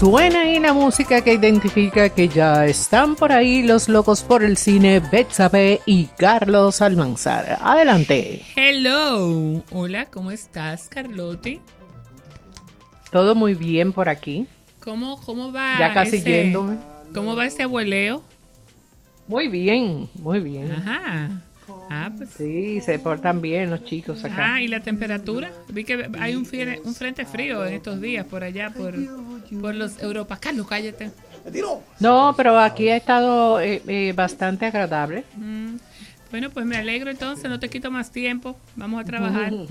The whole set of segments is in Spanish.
suena ahí la música que identifica que ya están por ahí los locos por el cine Betsabe y Carlos Almanzar. Adelante. Hello. Hola, ¿cómo estás, Carlotti? Todo muy bien por aquí. ¿Cómo, cómo va? Ya casi yéndome. ¿Cómo va ese abueleo? Muy bien, muy bien. Ajá. Ah, pues. Sí, se portan bien los chicos acá. Ah, ¿y la temperatura? Vi que hay un, un frente frío en estos días por allá, por, por los Europas. Carlos, cállate. No, pero aquí ha estado eh, eh, bastante agradable. Mm. Bueno, pues me alegro entonces, no te quito más tiempo. Vamos a trabajar.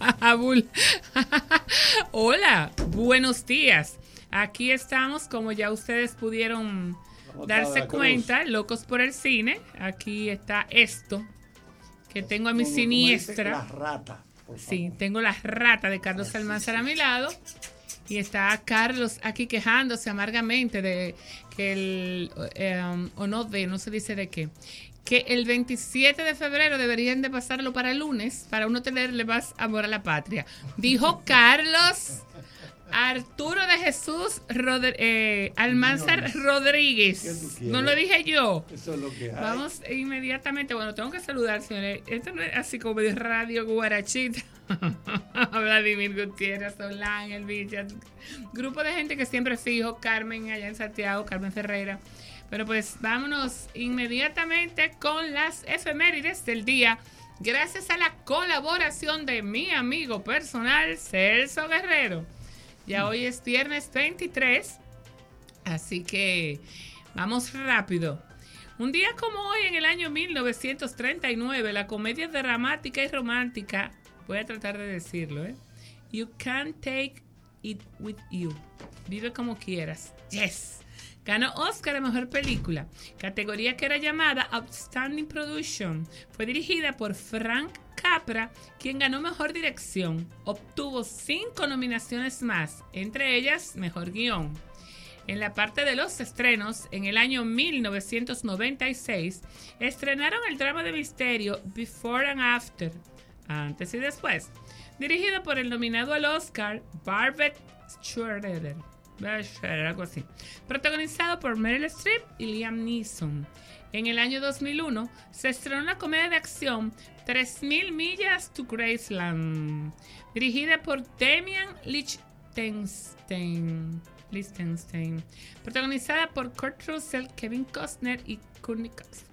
Hola, buenos días. Aquí estamos, como ya ustedes pudieron darse cuenta, locos por el cine. Aquí está esto que tengo a mi siniestra. La rata. Sí, tengo la rata de Carlos Almanzar a mi lado. Y está Carlos aquí quejándose amargamente de que el, em, o no de, no se dice de qué, que el 27 de febrero deberían de pasarlo para el lunes para uno tenerle más amor a la patria. Dijo Carlos Arturo de Jesús eh, Almanzar Rodríguez. No lo dije yo. Eso es lo que hay. Vamos inmediatamente. Bueno, tengo que saludar, señores. Esto no es así como de radio guarachita. Vladimir Gutiérrez, Solán, El Villa. Grupo de gente que siempre fijo. Carmen allá en Santiago, Carmen Ferreira. Pero pues vámonos inmediatamente con las efemérides del día. Gracias a la colaboración de mi amigo personal, Celso Guerrero. Ya hoy es viernes 23, así que vamos rápido. Un día como hoy, en el año 1939, la comedia dramática y romántica, voy a tratar de decirlo, ¿eh? You Can't Take It With You. Vive como quieras. Yes. Ganó Oscar a Mejor Película, categoría que era llamada Outstanding Production. Fue dirigida por Frank Capra, quien ganó Mejor Dirección. Obtuvo cinco nominaciones más, entre ellas Mejor Guión. En la parte de los estrenos, en el año 1996, estrenaron el drama de misterio Before and After, antes y después, dirigido por el nominado al Oscar Barbet Schroeder. Protagonizado por Meryl Streep y Liam Neeson. En el año 2001 se estrenó una comedia de acción 3000 millas to Graceland, dirigida por Damian Lichtenstein. Protagonizada por Kurt Russell, Kevin Costner y Courtney Cox.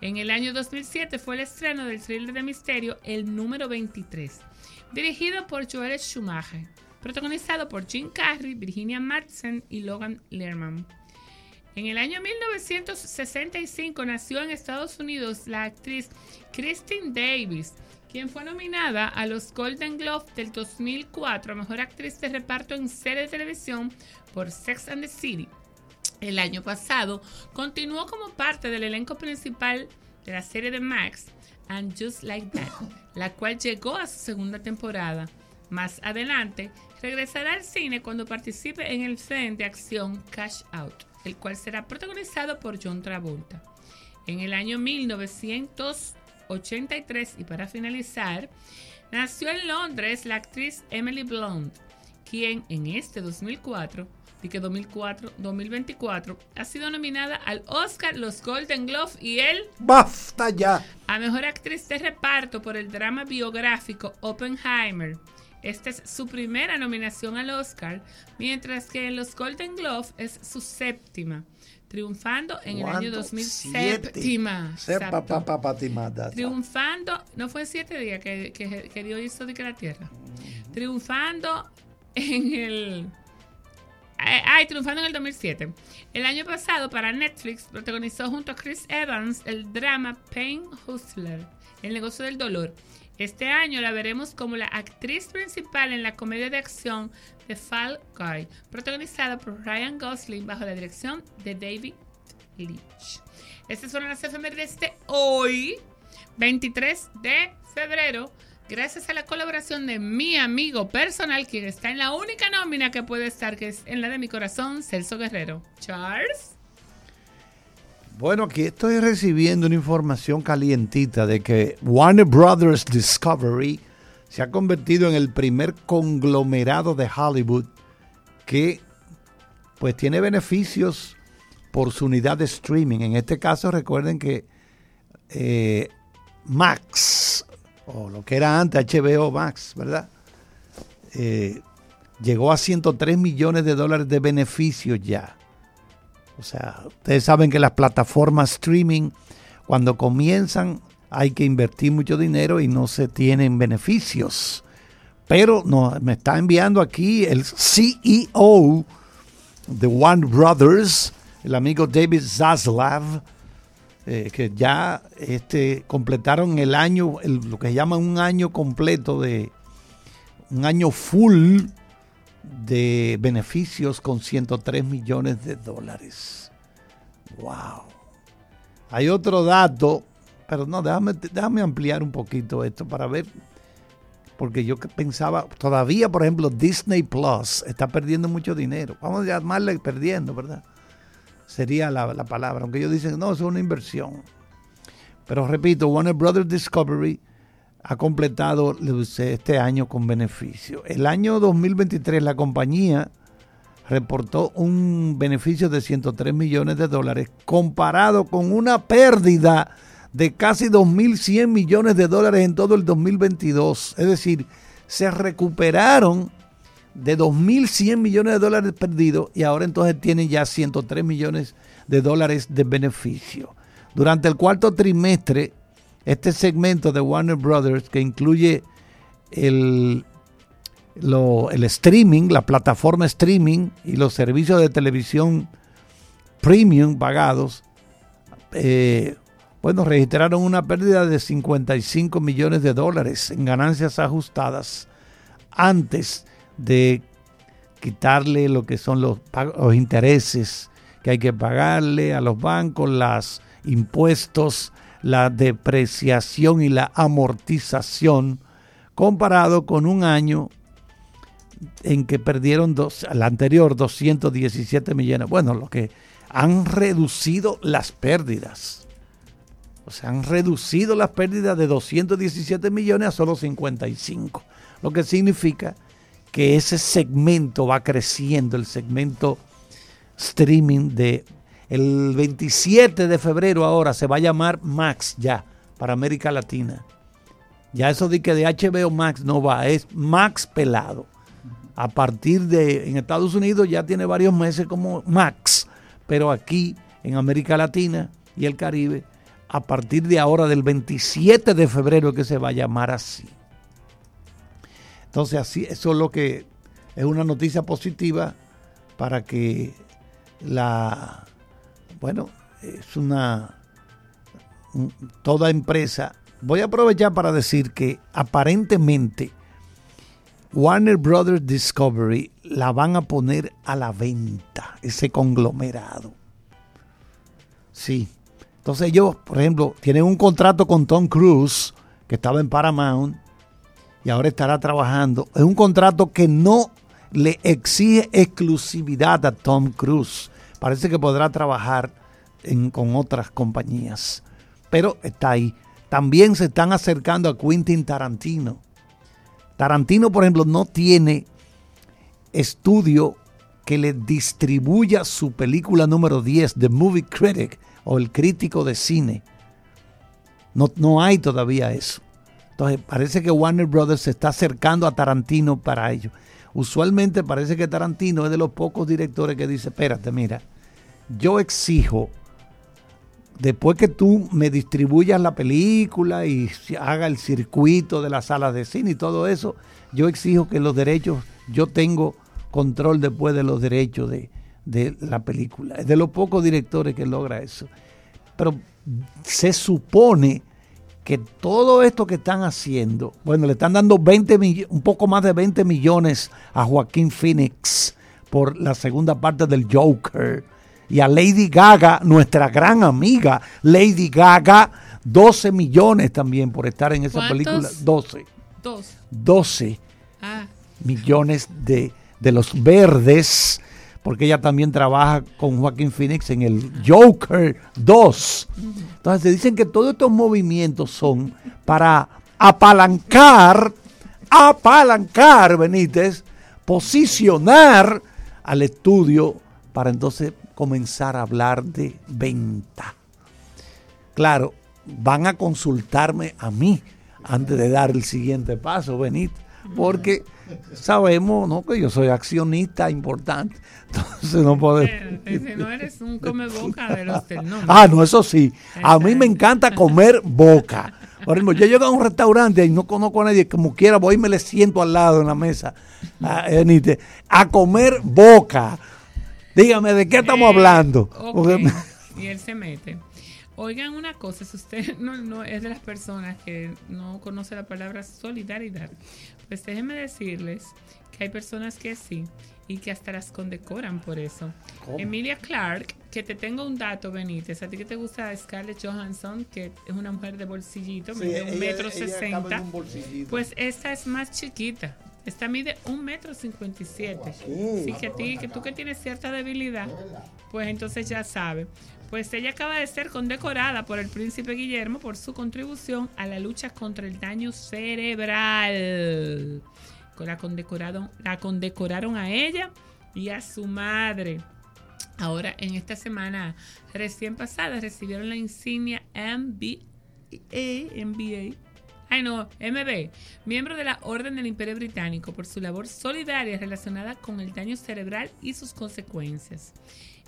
En el año 2007 fue el estreno del thriller de misterio El número 23, dirigido por Joel Schumacher protagonizado por Jim Carrey, Virginia Madsen y Logan Lerman. En el año 1965 nació en Estados Unidos la actriz Christine Davis, quien fue nominada a los Golden Globes del 2004 a Mejor Actriz de Reparto en Serie de Televisión por Sex and the City. El año pasado continuó como parte del elenco principal de la serie de Max and Just Like That, la cual llegó a su segunda temporada. Más adelante, regresará al cine cuando participe en el film de acción Cash Out, el cual será protagonizado por John Travolta. En el año 1983, y para finalizar, nació en Londres la actriz Emily Blunt, quien en este 2004 y que 2004, 2024 ha sido nominada al Oscar, los Golden Globes y el ¡Basta ya! a Mejor Actriz de Reparto por el drama biográfico Oppenheimer. Esta es su primera nominación al Oscar, mientras que en los Golden Globes es su séptima, triunfando en el año 2007. Triunfando, no fue siete días que, que, Dios hizo de que la tierra. Triunfando en el. Ay, triunfando en el 2007. El año pasado, para Netflix, protagonizó junto a Chris Evans el drama Pain Hustler, el negocio del dolor este año la veremos como la actriz principal en la comedia de acción The Fall Guy, protagonizada por Ryan Gosling bajo la dirección de David Leitch. Estas fueron las efemérides de hoy, 23 de febrero, gracias a la colaboración de mi amigo personal, quien está en la única nómina que puede estar, que es en la de mi corazón, Celso Guerrero. Charles. Bueno, aquí estoy recibiendo una información calientita de que Warner Brothers Discovery se ha convertido en el primer conglomerado de Hollywood que pues tiene beneficios por su unidad de streaming. En este caso recuerden que eh, Max, o lo que era antes HBO Max, ¿verdad? Eh, llegó a 103 millones de dólares de beneficios ya. O sea, ustedes saben que las plataformas streaming, cuando comienzan, hay que invertir mucho dinero y no se tienen beneficios. Pero no, me está enviando aquí el CEO de One Brothers, el amigo David Zaslav, eh, que ya este, completaron el año, lo que llaman un año completo de un año full de beneficios con 103 millones de dólares. ¡Wow! Hay otro dato, pero no, déjame, déjame ampliar un poquito esto para ver, porque yo pensaba, todavía, por ejemplo, Disney Plus está perdiendo mucho dinero. Vamos a llamarle perdiendo, ¿verdad? Sería la, la palabra, aunque ellos dicen, no, es una inversión. Pero repito, Warner Brothers Discovery ha completado este año con beneficio. El año 2023 la compañía reportó un beneficio de 103 millones de dólares comparado con una pérdida de casi 2.100 millones de dólares en todo el 2022. Es decir, se recuperaron de 2.100 millones de dólares perdidos y ahora entonces tienen ya 103 millones de dólares de beneficio. Durante el cuarto trimestre este segmento de Warner Brothers que incluye el, el streaming, la plataforma streaming y los servicios de televisión premium pagados, eh, bueno, registraron una pérdida de 55 millones de dólares en ganancias ajustadas antes de quitarle lo que son los, los intereses que hay que pagarle a los bancos, los impuestos, la depreciación y la amortización comparado con un año en que perdieron dos, al anterior 217 millones. Bueno, lo que han reducido las pérdidas. O sea, han reducido las pérdidas de 217 millones a solo 55. Lo que significa que ese segmento va creciendo, el segmento streaming de el 27 de febrero ahora se va a llamar Max ya para América Latina. Ya eso de que de HBO Max no va, es Max pelado. A partir de, en Estados Unidos ya tiene varios meses como Max, pero aquí en América Latina y el Caribe, a partir de ahora del 27 de febrero que se va a llamar así. Entonces así, eso es lo que es una noticia positiva para que la bueno, es una toda empresa. Voy a aprovechar para decir que aparentemente Warner Brothers Discovery la van a poner a la venta, ese conglomerado. Sí. Entonces ellos, por ejemplo, tienen un contrato con Tom Cruise, que estaba en Paramount, y ahora estará trabajando. Es un contrato que no le exige exclusividad a Tom Cruise parece que podrá trabajar con otras compañías. Pero está ahí. También se están acercando a Quentin Tarantino. Tarantino, por ejemplo, no tiene estudio que le distribuya su película número 10, The Movie Critic, o el crítico de cine. No, no hay todavía eso. Entonces parece que Warner Brothers se está acercando a Tarantino para ello. Usualmente parece que Tarantino es de los pocos directores que dice, espérate, mira, yo exijo, después que tú me distribuyas la película y haga el circuito de las salas de cine y todo eso, yo exijo que los derechos, yo tengo control después de los derechos de, de la película. Es de los pocos directores que logra eso. Pero se supone que todo esto que están haciendo, bueno, le están dando 20 un poco más de 20 millones a Joaquín Phoenix por la segunda parte del Joker. Y a Lady Gaga, nuestra gran amiga Lady Gaga, 12 millones también por estar en esa película. 12. 12 ah. millones de, de los verdes porque ella también trabaja con Joaquín Phoenix en el Joker 2. Entonces se dicen que todos estos movimientos son para apalancar, apalancar, Benítez, posicionar al estudio para entonces comenzar a hablar de venta. Claro, van a consultarme a mí antes de dar el siguiente paso, Benito, porque sabemos ¿no? que yo soy accionista importante, entonces no podemos... Si no eres un come boca de los Ah, no, eso sí, a mí me encanta comer boca. Por ejemplo, yo llego a un restaurante y no conozco a nadie, como quiera voy y me le siento al lado en la mesa a, a comer boca. Dígame, ¿de qué estamos eh, hablando? y él se mete. Oigan una cosa, si usted no, es de las personas que no conoce la palabra solidaridad, pues déjenme decirles que hay personas que sí y que hasta las condecoran por eso. Emilia Clark, que te tengo un dato, Benítez, a ti que te gusta Scarlett Johansson, que es una mujer de bolsillito, mide un metro sesenta, pues esta es más chiquita. Esta mide un metro cincuenta y siete. Así que a ti, que tú que tienes cierta debilidad, pues entonces ya sabes. Pues ella acaba de ser condecorada por el príncipe Guillermo por su contribución a la lucha contra el daño cerebral. La condecoraron, la condecoraron a ella y a su madre. Ahora, en esta semana recién pasada, recibieron la insignia MBA, MBA ay no, MB, miembro de la Orden del Imperio Británico por su labor solidaria relacionada con el daño cerebral y sus consecuencias.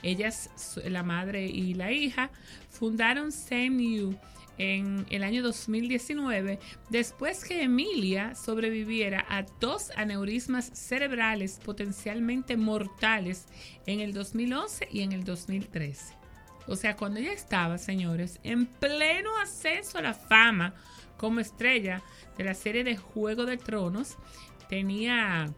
Ellas, la madre y la hija, fundaron Same en el año 2019 después que Emilia sobreviviera a dos aneurismas cerebrales potencialmente mortales en el 2011 y en el 2013. O sea, cuando ella estaba, señores, en pleno ascenso a la fama como estrella de la serie de Juego de Tronos, tenía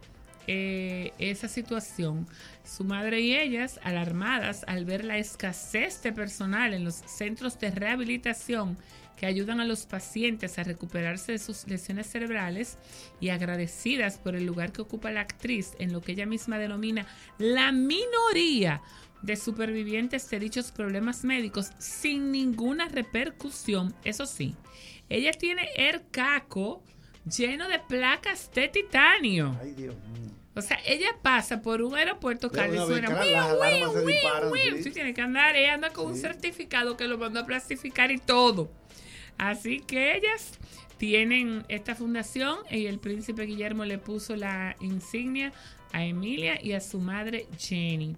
eh, esa situación. Su madre y ellas, alarmadas al ver la escasez de personal en los centros de rehabilitación que ayudan a los pacientes a recuperarse de sus lesiones cerebrales y agradecidas por el lugar que ocupa la actriz en lo que ella misma denomina la minoría de supervivientes de dichos problemas médicos sin ninguna repercusión. Eso sí, ella tiene el caco lleno de placas de titanio. Ay, Dios mío. O sea, ella pasa por un aeropuerto que le suena Sí, tiene que andar, ella anda con un certificado que lo mandó a plastificar y todo. Así que ellas tienen esta fundación y el príncipe Guillermo le puso la insignia a Emilia y a su madre Jenny.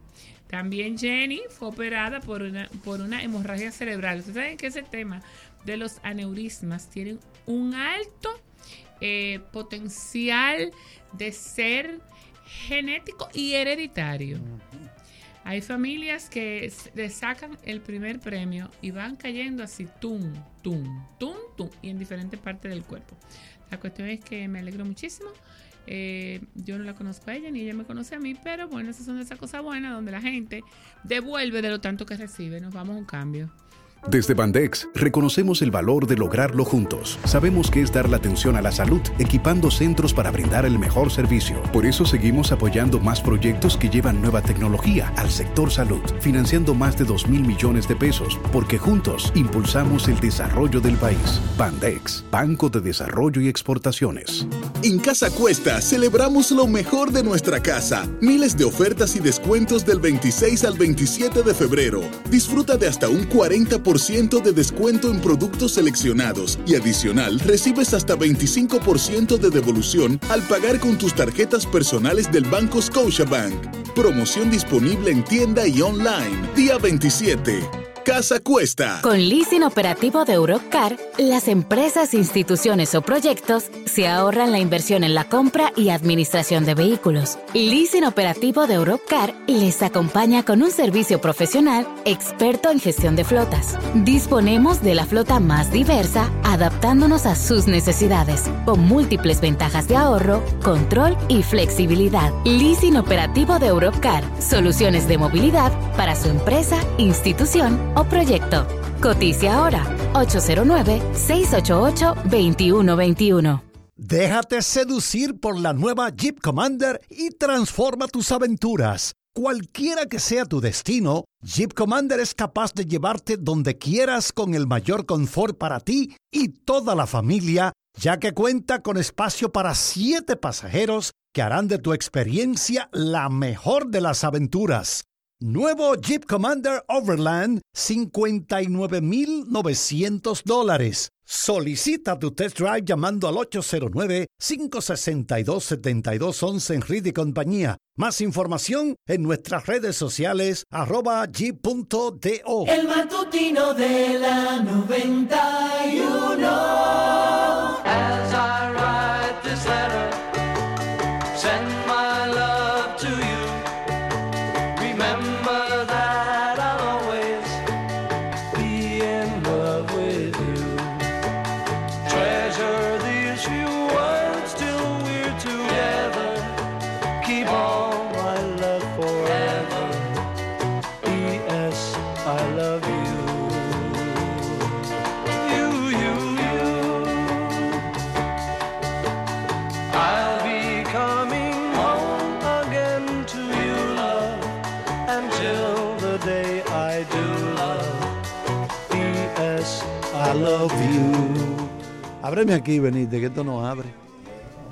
También Jenny fue operada por una, por una hemorragia cerebral. Ustedes saben que ese tema de los aneurismas tiene un alto eh, potencial de ser genético y hereditario. Hay familias que le sacan el primer premio y van cayendo así, tum, tum, tum, tum, y en diferentes partes del cuerpo. La cuestión es que me alegro muchísimo. Eh, yo no la conozco a ella ni ella me conoce a mí, pero bueno, esas son esas cosas buenas donde la gente devuelve de lo tanto que recibe. Nos vamos a un cambio. Desde Bandex reconocemos el valor de lograrlo juntos. Sabemos que es dar la atención a la salud, equipando centros para brindar el mejor servicio. Por eso seguimos apoyando más proyectos que llevan nueva tecnología al sector salud, financiando más de 2 mil millones de pesos, porque juntos impulsamos el desarrollo del país. Bandex, Banco de Desarrollo y Exportaciones. En Casa Cuesta celebramos lo mejor de nuestra casa. Miles de ofertas y descuentos del 26 al 27 de febrero. Disfruta de hasta un 40% de descuento en productos seleccionados y adicional recibes hasta 25% de devolución al pagar con tus tarjetas personales del Banco Scotiabank. Promoción disponible en tienda y online. Día 27 casa cuesta. Con leasing operativo de Europcar, las empresas, instituciones o proyectos se ahorran la inversión en la compra y administración de vehículos. Leasing operativo de Europcar les acompaña con un servicio profesional experto en gestión de flotas. Disponemos de la flota más diversa, adaptándonos a sus necesidades, con múltiples ventajas de ahorro, control y flexibilidad. Leasing operativo de Europcar, soluciones de movilidad para su empresa, institución o proyecto. Coticia ahora 809-688-2121. Déjate seducir por la nueva Jeep Commander y transforma tus aventuras. Cualquiera que sea tu destino, Jeep Commander es capaz de llevarte donde quieras con el mayor confort para ti y toda la familia, ya que cuenta con espacio para siete pasajeros que harán de tu experiencia la mejor de las aventuras. Nuevo Jeep Commander Overland, 59,900 dólares. Solicita tu test drive llamando al 809-562-7211 en Reed y Compañía. Más información en nuestras redes sociales arroba jeep.do. El matutino de la 91. I love you. Ábreme aquí, Benítez, que esto no abre.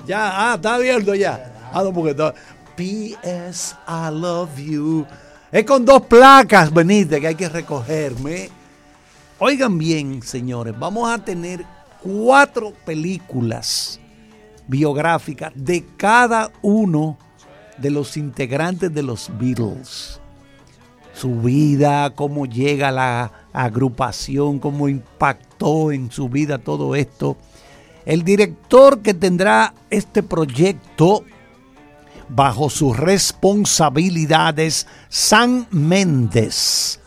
Ya, ah, está abierto ya. Ah, no, porque está. P.S. I love you. Es con dos placas, Benítez, que hay que recogerme. Oigan bien, señores, vamos a tener cuatro películas biográficas de cada uno de los integrantes de los Beatles. Su vida, cómo llega la agrupación, cómo impactó en su vida todo esto. El director que tendrá este proyecto bajo sus responsabilidades, Sam Méndez.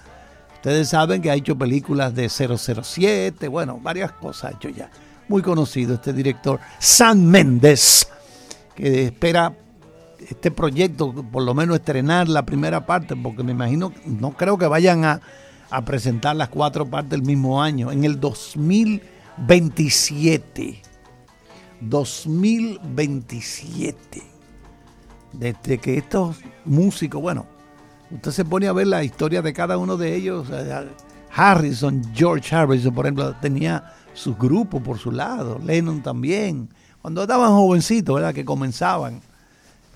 Ustedes saben que ha hecho películas de 007, bueno, varias cosas ha hecho ya. Muy conocido este director, Sam Méndez, que espera este proyecto, por lo menos estrenar la primera parte, porque me imagino, no creo que vayan a, a presentar las cuatro partes el mismo año, en el 2027. 2027. Desde que estos músicos, bueno, usted se pone a ver la historia de cada uno de ellos. Harrison, George Harrison, por ejemplo, tenía su grupo por su lado, Lennon también, cuando estaban jovencitos, ¿verdad? Que comenzaban.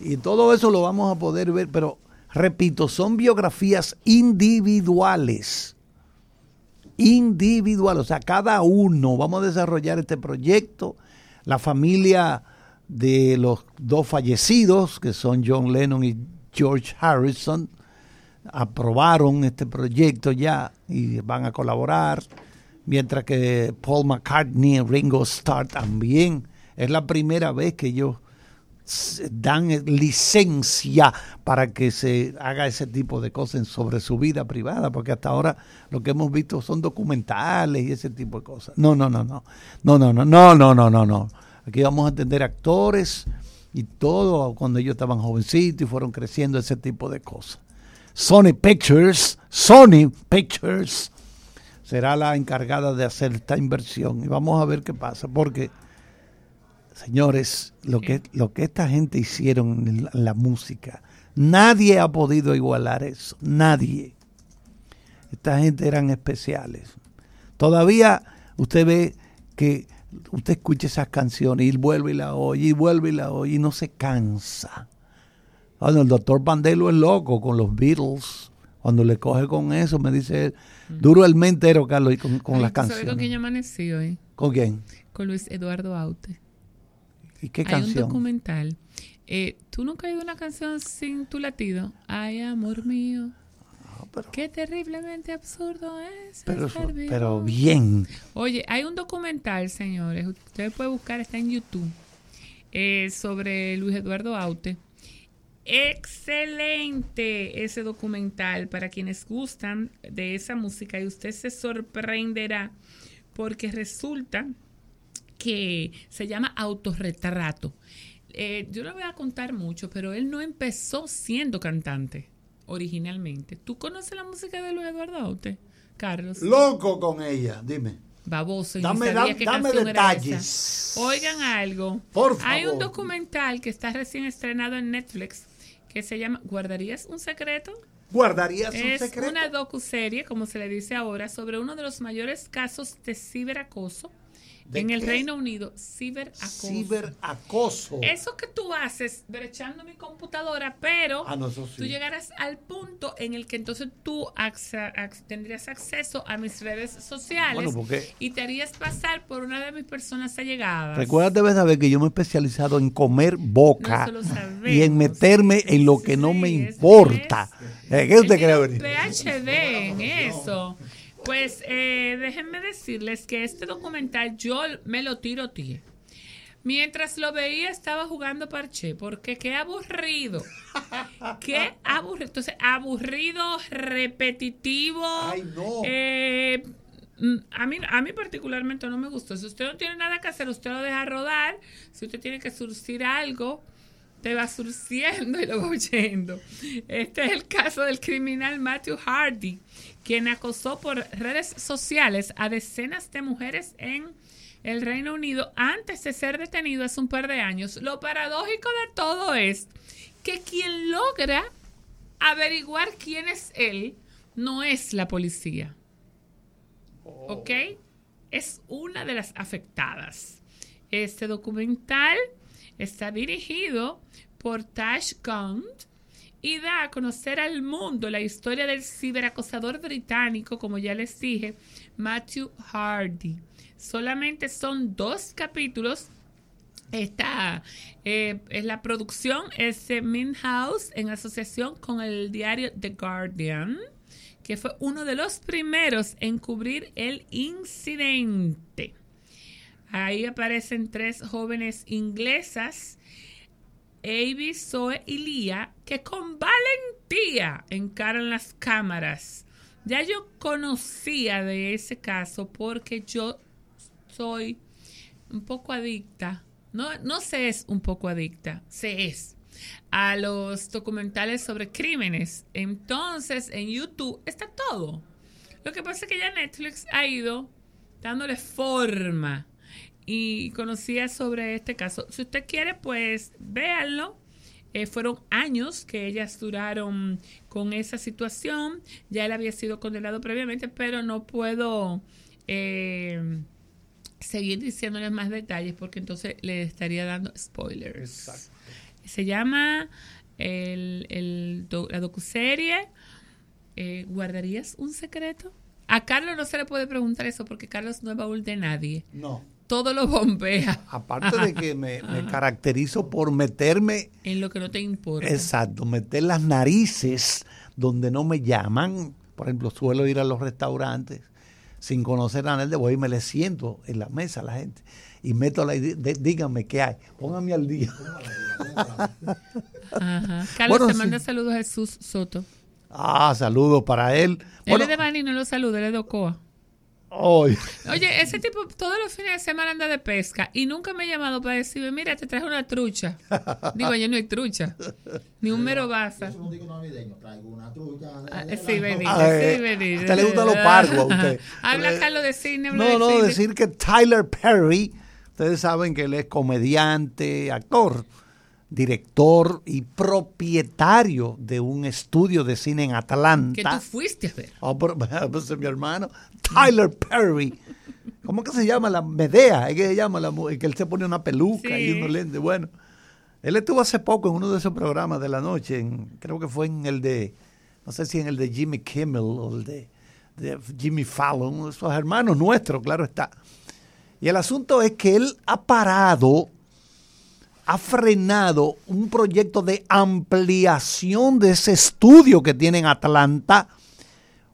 Y todo eso lo vamos a poder ver, pero repito, son biografías individuales. Individuales, o sea, cada uno, vamos a desarrollar este proyecto. La familia de los dos fallecidos, que son John Lennon y George Harrison, aprobaron este proyecto ya y van a colaborar, mientras que Paul McCartney y Ringo Starr también. Es la primera vez que ellos dan licencia para que se haga ese tipo de cosas sobre su vida privada, porque hasta ahora lo que hemos visto son documentales y ese tipo de cosas. No, no, no, no. No, no, no, no, no, no, no, no. Aquí vamos a atender actores y todo cuando ellos estaban jovencitos y fueron creciendo ese tipo de cosas. Sony Pictures, Sony Pictures será la encargada de hacer esta inversión y vamos a ver qué pasa, porque señores, lo que, lo que esta gente hicieron en la, en la música, nadie ha podido igualar eso, nadie. Esta gente eran especiales. Todavía usted ve que usted escucha esas canciones y vuelve y la oye y vuelve y la oye y no se cansa. Bueno, el doctor Pandelo es loco con los Beatles. Cuando le coge con eso, me dice él, duro el mes entero, Carlos, y con, con Ay, las ¿tú sabes canciones. con quién yo amanecí hoy? ¿Con quién? Con Luis Eduardo Aute. ¿Y qué Hay canción? un documental. Eh, ¿Tú nunca has oído una canción sin tu latido? Ay, amor mío. Qué terriblemente absurdo es. Pero, estar vivo. pero bien. Oye, hay un documental, señores. Ustedes pueden buscar, está en YouTube. eh, sobre Luis Eduardo Aute. Excelente ese documental para quienes gustan de esa música y usted se sorprenderá porque resulta que se llama autorretrato. Eh, yo le voy a contar mucho, pero él no empezó siendo cantante originalmente. ¿Tú conoces la música de Luis Eduardo Aute, Carlos? Loco con ella, dime. Baboso. y Dame- sabía dame detalles. Oigan algo. Por Hay un favor. documental que está recién estrenado en Netflix que se llama ¿Guardarías un secreto? ¿Guardarías un Es secreto? una docuserie, como se le dice ahora, sobre uno de los mayores casos de ciberacoso ¿De en el? Reino Unido, ciberacoso. Ciberacoso. Eso que tú haces brechando mi computadora, pero Ah, no, sí. tú llegarás al punto en el que entonces tú tendrías acceso a mis redes sociales Bueno, porque- y te harías pasar por una de mis personas allegadas. Recuerda, debes saber que yo me he especializado en comer boca No, sabemos. y en meterme en lo que no me es- importa. Eh, ¿Qué usted cree venir? PhD en eso. Pues eh, déjenme decirles que este documental yo me lo tiro tío. Mientras lo veía estaba jugando parche, porque qué aburrido. Qué aburrido. Entonces, aburrido, repetitivo. Ay, no. Eh, mm, a mí, a mí particularmente no me gustó. Si usted no tiene nada que hacer, usted lo deja rodar. Si usted tiene que surcir algo, te va surciendo y lo va oyendo. Este es el caso del criminal Matthew Hardy, quien acosó por redes sociales a decenas de mujeres en el Reino Unido antes de ser detenido hace un par de años. Lo paradójico de todo es que quien logra averiguar quién es él no es la policía. ¿Ok? Es una de las afectadas. Este documental está dirigido por Tash y da a conocer al mundo la historia del ciberacosador británico, como ya les dije, Matthew Hardy. Solamente son dos capítulos. Esta eh, es la producción, es Min House en asociación con el diario The Guardian, que fue uno de los primeros en cubrir el incidente. Ahí aparecen tres jóvenes inglesas, Avi, Zoe y Lia, que con valentía encaran las cámaras. Ya yo conocía de ese caso porque yo soy un poco adicta. No, no se es un poco adicta, se es a los documentales sobre crímenes. Entonces, en YouTube está todo. Lo que pasa es que ya Netflix ha ido dándole forma y conocía sobre este caso. Si usted quiere, pues véanlo. Eh, fueron años que ellas duraron con esa situación. Ya él había sido condenado previamente, pero no puedo eh, seguir diciéndoles más detalles porque entonces le estaría dando spoilers. Se llama el, el do- la docuserie eh, ¿Guardarías un secreto? A Carlos no se le puede preguntar eso porque Carlos no es baúl de nadie. No. Todo lo bombea Aparte de que me, me caracterizo por meterme, en lo que no te importa. exacto, meter las narices donde no me llaman. Por ejemplo, suelo ir a los restaurantes sin conocer a nadie, voy y me le siento en la mesa a la gente y meto la idea, de- díganme qué hay, pónganme al día. Ajá. Carlos Bueno, te sí. manda saludos a Jesús Soto. Ah, saludos para él. él es de Bani, no lo saluda, él es de Ocoa. Oye, ese tipo todos los fines de semana anda de pesca y nunca me ha llamado para decirme, mira, te traje una trucha. Digo, yo no hay trucha, ni un mero baza. Eso no digo navideño, traigo una trucha. Ah, sí, sí, Benito. a usted le gustan los pargos, a usted. Habla Carlos de cine, habla No, de no, cine. decir que Tyler Perry, ustedes saben que él es comediante, actor, director y propietario de un estudio de cine en que tú Atlanta. fuiste a ver. Oh, pero, pues, mi hermano, Tyler Perry. ¿Cómo que se llama? La Medea, es que se llama la que él se pone una peluca y unos lentes. Bueno, él estuvo hace poco en uno de esos programas de la noche, en- creo que fue en el de, no sé si en el de Jimmy Kimmel o el de, de Jimmy Fallon, esos hermanos nuestros, claro está. Y el asunto es que él ha parado, ha frenado un proyecto de ampliación de ese estudio que tiene en Atlanta,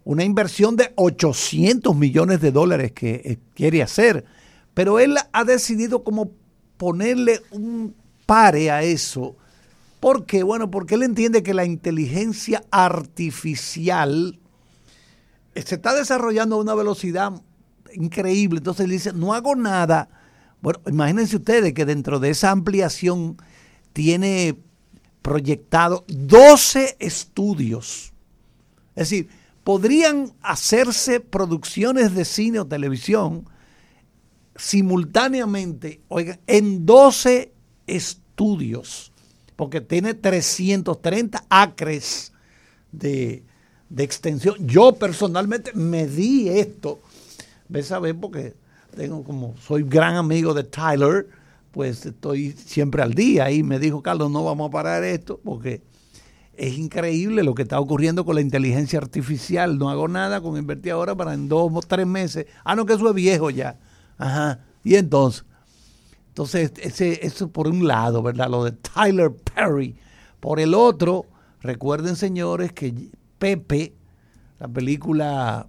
una inversión de 800 millones de dólares que eh, quiere hacer. Pero él ha decidido como ponerle un pare a eso. ¿Por qué? Bueno, porque él entiende que la inteligencia artificial se está desarrollando a una velocidad increíble. Entonces él dice, no hago nada. Bueno, imagínense ustedes que dentro de esa ampliación tiene proyectado 12 estudios. Es decir, podrían hacerse producciones de cine o televisión simultáneamente, oigan, en 12 estudios, porque tiene 330 acres de, de extensión. Yo personalmente medí esto, ves a ver, porque tengo como, soy gran amigo de Tyler, pues estoy siempre al día. Y me dijo, Carlos, no vamos a parar esto porque es increíble lo que está ocurriendo con la inteligencia artificial. No hago nada con invertir ahora para en dos o tres meses. Ah, no, que eso es viejo ya. Ajá. Y entonces, entonces, ese, eso por un lado, ¿verdad? Lo de Tyler Perry. Por el otro, recuerden, señores, que Pepe, la película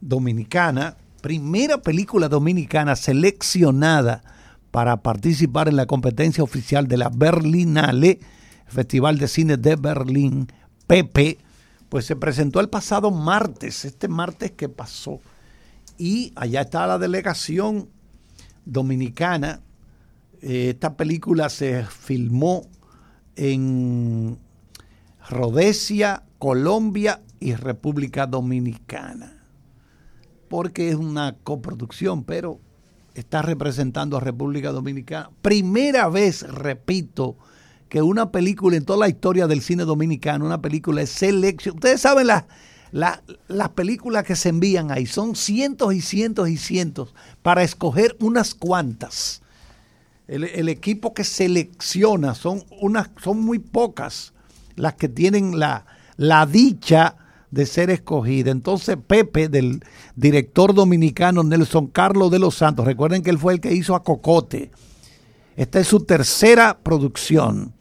dominicana, primera película dominicana seleccionada para participar en la competencia oficial de la Berlinale, Festival de Cine de Berlín, Pepe, pues se presentó el pasado martes, este martes que pasó. Y allá está la delegación dominicana. Eh, esta película se filmó en Rhodesia, Colombia y República Dominicana. Porque es una coproducción, pero está representando a República Dominicana. Primera vez, repito, que una película en toda la historia del cine dominicano, una película es selección. Ustedes saben las la, las películas que se envían ahí, son cientos y cientos y cientos para escoger unas cuantas. El, el equipo que selecciona son, unas, son muy pocas las que tienen la, la dicha de ser escogida. Entonces Pepe, del director dominicano Nelson Carlos de los Santos, recuerden que él fue el que hizo a Cocote. Esta es su tercera producción.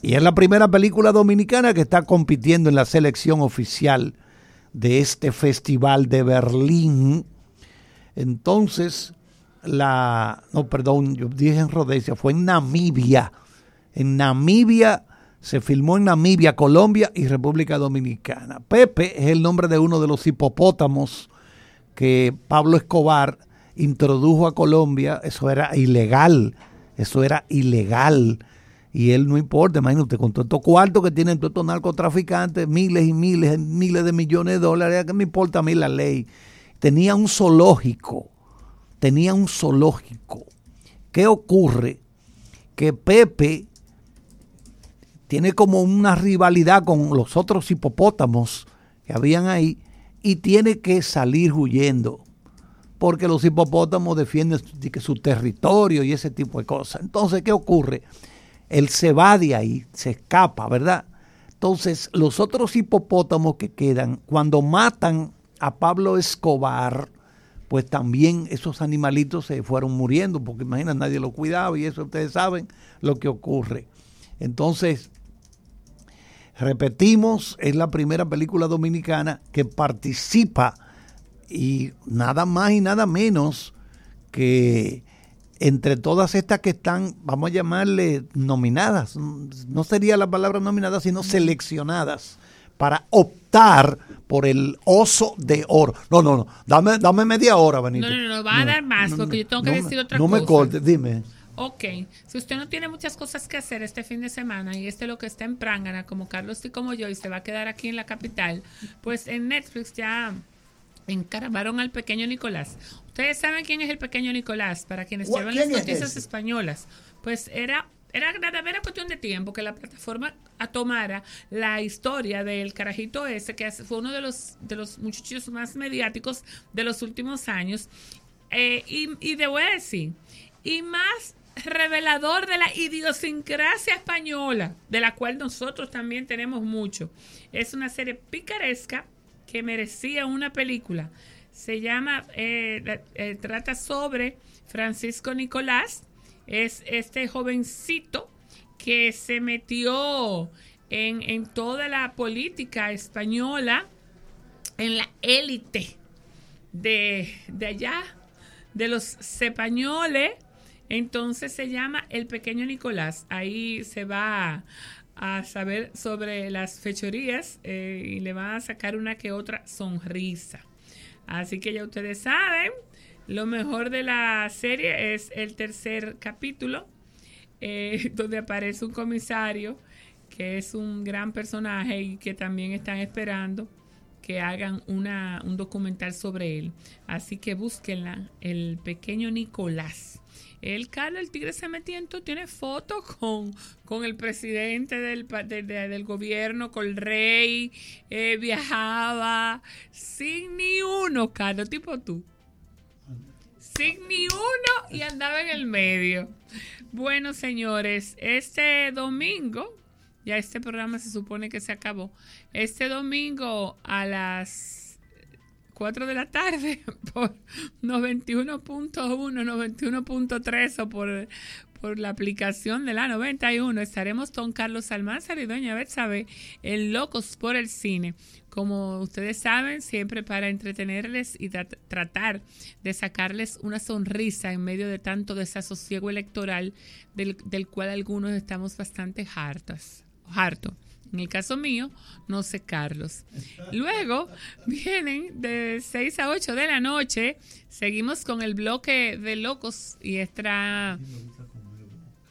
Y es la primera película dominicana que está compitiendo en la selección oficial de este festival de Berlín. Entonces, la, no, perdón, yo dije en Rhodesia, fue en Namibia. En Namibia, se filmó en Namibia, Colombia y República Dominicana. Pepe es el nombre de uno de los hipopótamos que Pablo Escobar introdujo a Colombia. Eso era ilegal, eso era ilegal. Y él no importa, imagínate, con todos estos cuartos que tienen todos estos narcotraficantes, miles y miles, miles de millones de dólares, ¿qué me importa a mí la ley? Tenía un zoológico, tenía un zoológico. ¿Qué ocurre? Que Pepe tiene como una rivalidad con los otros hipopótamos que habían ahí y tiene que salir huyendo porque los hipopótamos defienden su, territorio y ese tipo de cosas. Entonces, ¿qué ocurre? Él se va de ahí, se escapa, ¿verdad? Entonces, los otros hipopótamos que quedan, cuando matan a Pablo Escobar, pues también esos animalitos se fueron muriendo, porque imagina, nadie lo cuidaba y eso ustedes saben lo que ocurre. Entonces, repetimos, es la primera película dominicana que participa y nada más y nada menos que entre todas estas que están, vamos a llamarle nominadas, no sería la palabra nominadas, sino seleccionadas para optar por el oso de oro. No, no, no, dame, dame media hora, Benito. No, no, no, va a dar más no, porque no, yo tengo no que decir otra No cosa. me cortes, dime. Ok, si usted no tiene muchas cosas que hacer este fin de semana y este lo que está en Prángana, como Carlos y como yo, y se va a quedar aquí en la capital, pues en Netflix ya encaramaron al pequeño Nicolás. Ustedes saben quién es el pequeño Nicolás, para quienes llevan las ¿quién es noticias españolas. Pues era, era nada, era cuestión de tiempo que la plataforma tomara la historia del carajito ese, que fue uno de los, de los muchachos más mediáticos de los últimos años. Eh, y, y a decir, y más revelador de la idiosincrasia española, de la cual nosotros también tenemos mucho. Es una serie picaresca que merecía una película. Se llama, eh, eh, trata sobre Francisco Nicolás, es este jovencito que se metió en, en toda la política española, en la élite de, de allá, de los cepañoles. Entonces se llama El Pequeño Nicolás. Ahí se va a, saber sobre las fechorías eh, y le van a sacar una que otra sonrisa. Así que ya ustedes saben, lo mejor de la serie es el tercer capítulo, eh, donde aparece un comisario que es un gran personaje y que también están esperando que hagan una, un documental sobre él. Así que búsquenla, el pequeño Nicolás. El Carlos, el tigre se metía en todo, tiene fotos con, con el presidente del, del gobierno, con el rey, eh, viajaba sin ni uno, Carlos, tipo tú. sin ni uno y andaba en el medio. Bueno, señores, este domingo, ya este programa se supone que se acabó. Este domingo a las 4 de la tarde por 91.1, 91.3 o por, por la aplicación de la 91 estaremos con Carlos Almanzar y Doña Betsabe en Locos por el Cine. Como ustedes saben, siempre para entretenerles y tra- tratar de sacarles una sonrisa en medio de tanto desasosiego electoral del, del cual algunos estamos bastante hartos. harto. En el caso mío, no sé Carlos. Luego vienen de 6 a 8 de la noche. Seguimos con el bloque de locos y extra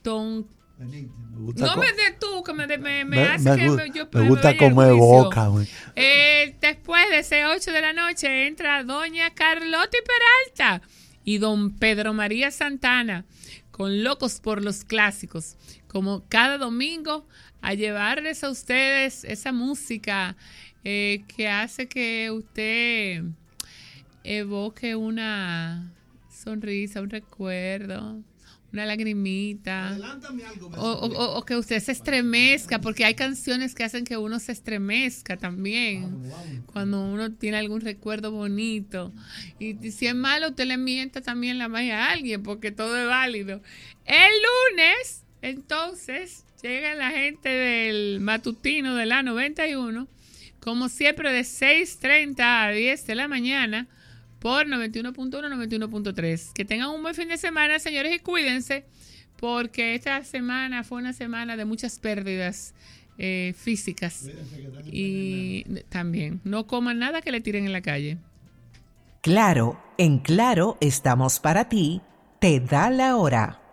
Don Me gusta no me de tú, que me, de- me, me me- hace me que yo, me gusta comer boca, güey. Eh, después de ese 8 de la noche entra doña Carlota Peralta y don Pedro María Santana con Locos por los Clásicos. Como cada domingo, a llevarles a ustedes esa música eh, que hace que usted evoque una sonrisa, un recuerdo, una lagrimita. O, o- o- o que usted se estremezca, porque hay canciones que hacen que uno se estremezca también. Cuando uno tiene algún recuerdo bonito. Y, y si es malo, usted le mienta también la magia a alguien, porque todo es válido. El lunes, entonces, llega la gente del matutino de la 91, como siempre, de 6:30 a 10 de la mañana por 91.1, 91.3. Que tengan un buen fin de semana, señores, y cuídense, porque esta semana fue una semana de muchas pérdidas eh, físicas. Y también, no coman nada que le tiren en la calle. Claro, en Claro estamos para ti. Te da la hora.